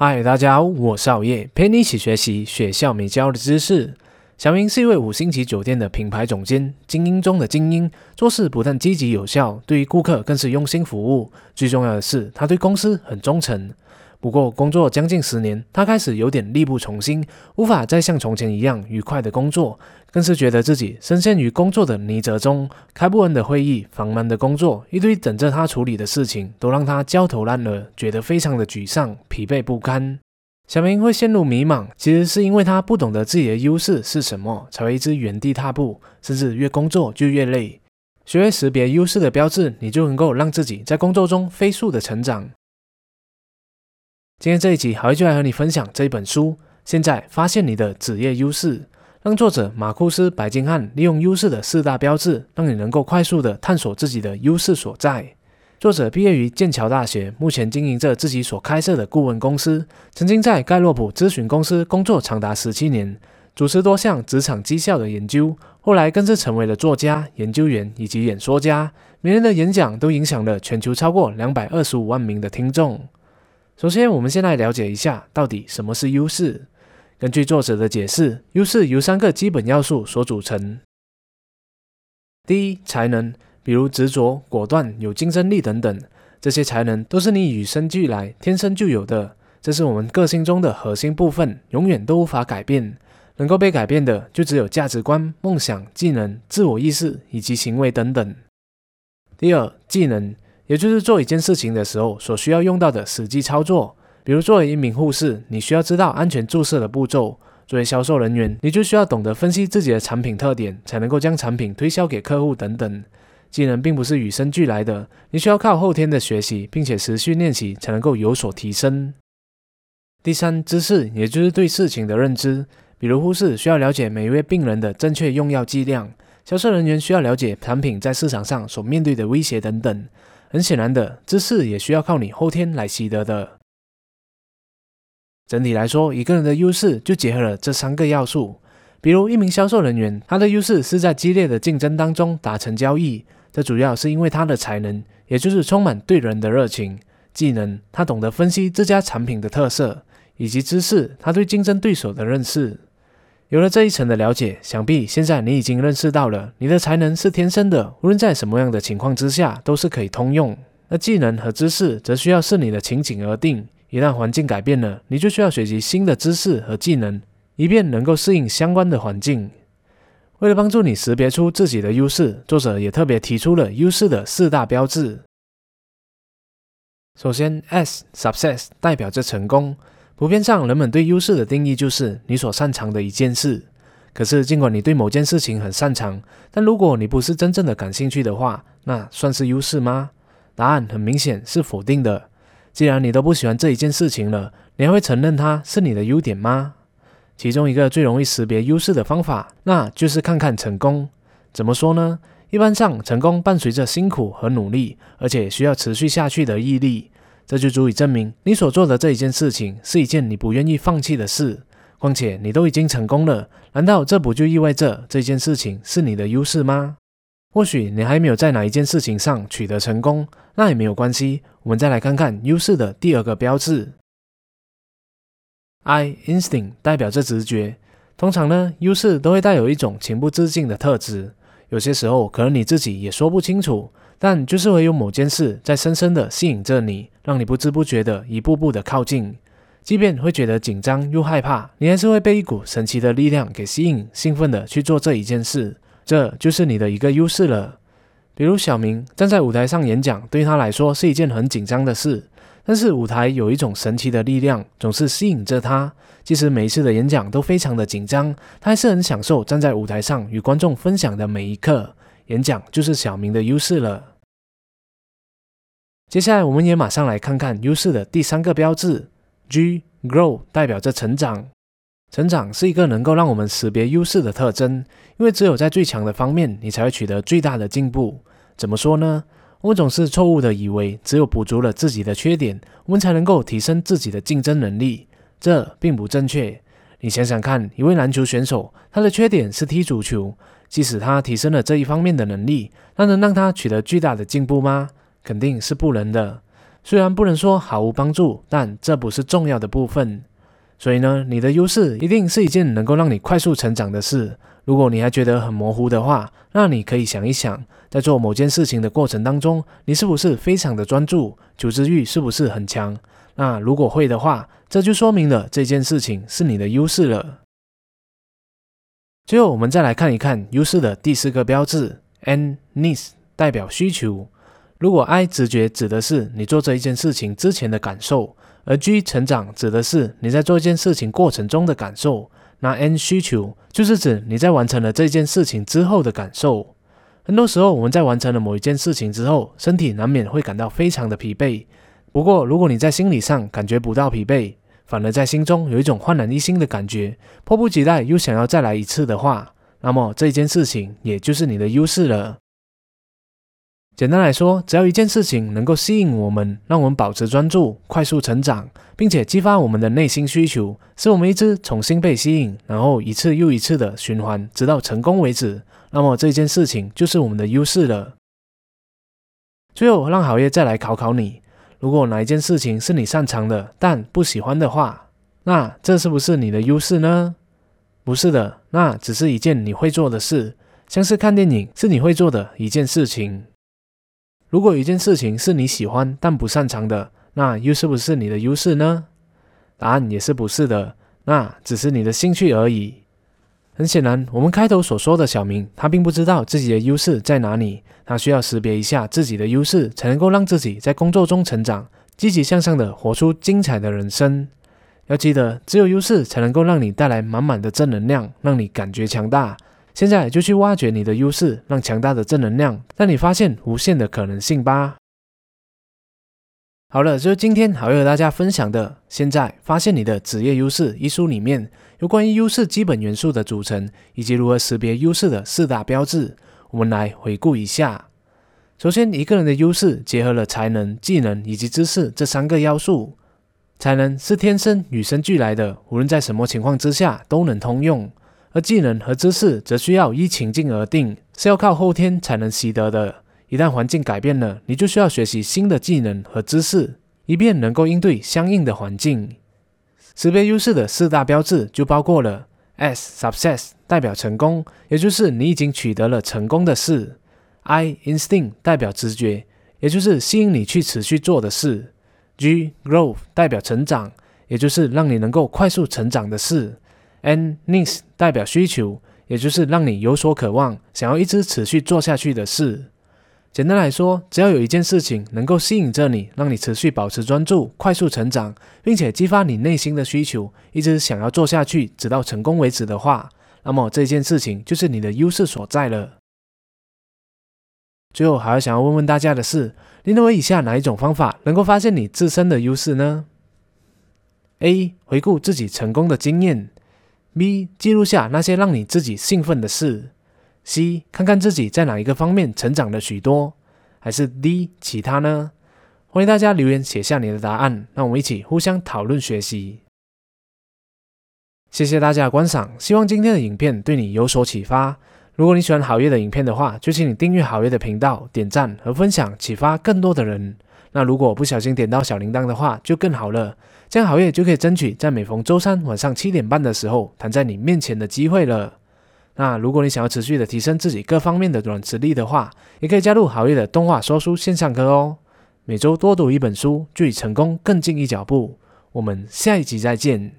嗨，大家好，我是熬夜，陪你一起学习学校没教的知识。小明是一位五星级酒店的品牌总监，精英中的精英，做事不但积极有效，对于顾客更是用心服务。最重要的是，他对公司很忠诚。不过，工作将近十年，他开始有点力不从心，无法再像从前一样愉快的工作，更是觉得自己深陷于工作的泥泽中。开不完的会议，繁忙的工作，一堆等着他处理的事情，都让他焦头烂额，觉得非常的沮丧、疲惫不堪。小明会陷入迷茫，其实是因为他不懂得自己的优势是什么，才会一直原地踏步，甚至越工作就越累。学会识别优势的标志，你就能够让自己在工作中飞速的成长。今天这一集，好就来和你分享这本书。现在发现你的职业优势，让作者马库斯·白金汉利用优势的四大标志，让你能够快速的探索自己的优势所在。作者毕业于剑桥大学，目前经营着自己所开设的顾问公司，曾经在盖洛普咨询公司工作长达十七年，主持多项职场绩效的研究。后来更是成为了作家、研究员以及演说家，每年的演讲都影响了全球超过两百二十五万名的听众。首先，我们先来了解一下到底什么是优势。根据作者的解释，优势由三个基本要素所组成。第一，才能，比如执着、果断、有竞争力等等，这些才能都是你与生俱来、天生就有的，这是我们个性中的核心部分，永远都无法改变。能够被改变的，就只有价值观、梦想、技能、自我意识以及行为等等。第二，技能。也就是做一件事情的时候所需要用到的实际操作，比如作为一名护士，你需要知道安全注射的步骤；作为销售人员，你就需要懂得分析自己的产品特点，才能够将产品推销给客户等等。技能并不是与生俱来的，你需要靠后天的学习，并且持续练习，才能够有所提升。第三，知识，也就是对事情的认知，比如护士需要了解每一位病人的正确用药剂量，销售人员需要了解产品在市场上所面对的威胁等等。很显然的，知识也需要靠你后天来习得的。整体来说，一个人的优势就结合了这三个要素。比如，一名销售人员，他的优势是在激烈的竞争当中达成交易，这主要是因为他的才能，也就是充满对人的热情；技能，他懂得分析这家产品的特色；以及知识，他对竞争对手的认识。有了这一层的了解，想必现在你已经认识到了，你的才能是天生的，无论在什么样的情况之下都是可以通用。那技能和知识则需要视你的情景而定，一旦环境改变了，你就需要学习新的知识和技能，以便能够适应相关的环境。为了帮助你识别出自己的优势，作者也特别提出了优势的四大标志。首先，S（Success） 代表着成功。普遍上，人们对优势的定义就是你所擅长的一件事。可是，尽管你对某件事情很擅长，但如果你不是真正的感兴趣的话，那算是优势吗？答案很明显是否定的。既然你都不喜欢这一件事情了，你还会承认它是你的优点吗？其中一个最容易识别优势的方法，那就是看看成功。怎么说呢？一般上，成功伴随着辛苦和努力，而且需要持续下去的毅力。这就足以证明你所做的这一件事情是一件你不愿意放弃的事。况且你都已经成功了，难道这不就意味着这件事情是你的优势吗？或许你还没有在哪一件事情上取得成功，那也没有关系。我们再来看看优势的第二个标志，I instinct 代表着直觉。通常呢，优势都会带有一种情不自禁的特质，有些时候可能你自己也说不清楚。但就是会有某件事在深深的吸引着你，让你不知不觉的一步步的靠近，即便会觉得紧张又害怕，你还是会被一股神奇的力量给吸引，兴奋的去做这一件事。这就是你的一个优势了。比如小明站在舞台上演讲，对他来说是一件很紧张的事，但是舞台有一种神奇的力量，总是吸引着他。即使每一次的演讲都非常的紧张，他还是很享受站在舞台上与观众分享的每一刻。演讲就是小明的优势了。接下来，我们也马上来看看优势的第三个标志，G Grow 代表着成长。成长是一个能够让我们识别优势的特征，因为只有在最强的方面，你才会取得最大的进步。怎么说呢？我们总是错误的以为，只有补足了自己的缺点，我们才能够提升自己的竞争能力。这并不正确。你想想看，一位篮球选手，他的缺点是踢足球。即使他提升了这一方面的能力，那能让他取得巨大的进步吗？肯定是不能的。虽然不能说毫无帮助，但这不是重要的部分。所以呢，你的优势一定是一件能够让你快速成长的事。如果你还觉得很模糊的话，那你可以想一想，在做某件事情的过程当中，你是不是非常的专注，求知欲是不是很强？那如果会的话，这就说明了这件事情是你的优势了。最后，我们再来看一看优势的第四个标志，N needs 代表需求。如果 I 直觉指的是你做这一件事情之前的感受，而 G 成长指的是你在做一件事情过程中的感受，那 N 需求就是指你在完成了这件事情之后的感受。很多时候，我们在完成了某一件事情之后，身体难免会感到非常的疲惫。不过，如果你在心理上感觉不到疲惫，反而在心中有一种焕然一新的感觉，迫不及待又想要再来一次的话，那么这件事情也就是你的优势了。简单来说，只要一件事情能够吸引我们，让我们保持专注、快速成长，并且激发我们的内心需求，使我们一直重新被吸引，然后一次又一次的循环，直到成功为止，那么这件事情就是我们的优势了。最后，让好业再来考考你：如果哪一件事情是你擅长的，但不喜欢的话，那这是不是你的优势呢？不是的，那只是一件你会做的事，像是看电影是你会做的一件事情。如果有一件事情是你喜欢但不擅长的，那又是不是你的优势呢？答案也是不是的，那只是你的兴趣而已。很显然，我们开头所说的小明，他并不知道自己的优势在哪里，他需要识别一下自己的优势，才能够让自己在工作中成长，积极向上的活出精彩的人生。要记得，只有优势才能够让你带来满满的正能量，让你感觉强大。现在就去挖掘你的优势，让强大的正能量让你发现无限的可能性吧。好了，就是今天好要和大家分享的。现在发现你的职业优势一书里面有关于优势基本元素的组成以及如何识别优势的四大标志，我们来回顾一下。首先，一个人的优势结合了才能、技能以及知识这三个要素。才能是天生与生俱来的，无论在什么情况之下都能通用。而技能和知识则需要依情境而定，是要靠后天才能习得的。一旦环境改变了，你就需要学习新的技能和知识，以便能够应对相应的环境。识别优势的四大标志就包括了：S success 代表成功，也就是你已经取得了成功的事；I instinct 代表直觉，也就是吸引你去持续做的事；G growth 代表成长，也就是让你能够快速成长的事。N needs 代表需求，也就是让你有所渴望，想要一直持续做下去的事。简单来说，只要有一件事情能够吸引着你，让你持续保持专注、快速成长，并且激发你内心的需求，一直想要做下去，直到成功为止的话，那么这件事情就是你的优势所在了。最后，还要想要问问大家的是，你认为以下哪一种方法能够发现你自身的优势呢？A. 回顾自己成功的经验。B 记录下那些让你自己兴奋的事，C 看看自己在哪一个方面成长了许多，还是 D 其他呢？欢迎大家留言写下你的答案，让我们一起互相讨论学习。谢谢大家的观赏，希望今天的影片对你有所启发。如果你喜欢好月的影片的话，就请你订阅好月的频道，点赞和分享，启发更多的人。那如果不小心点到小铃铛的话，就更好了。这样好业就可以争取在每逢周三晚上七点半的时候弹在你面前的机会了。那如果你想要持续的提升自己各方面的软实力的话，也可以加入好业的动画说书线上课哦。每周多读一本书，距离成功更进一脚步。我们下一集再见。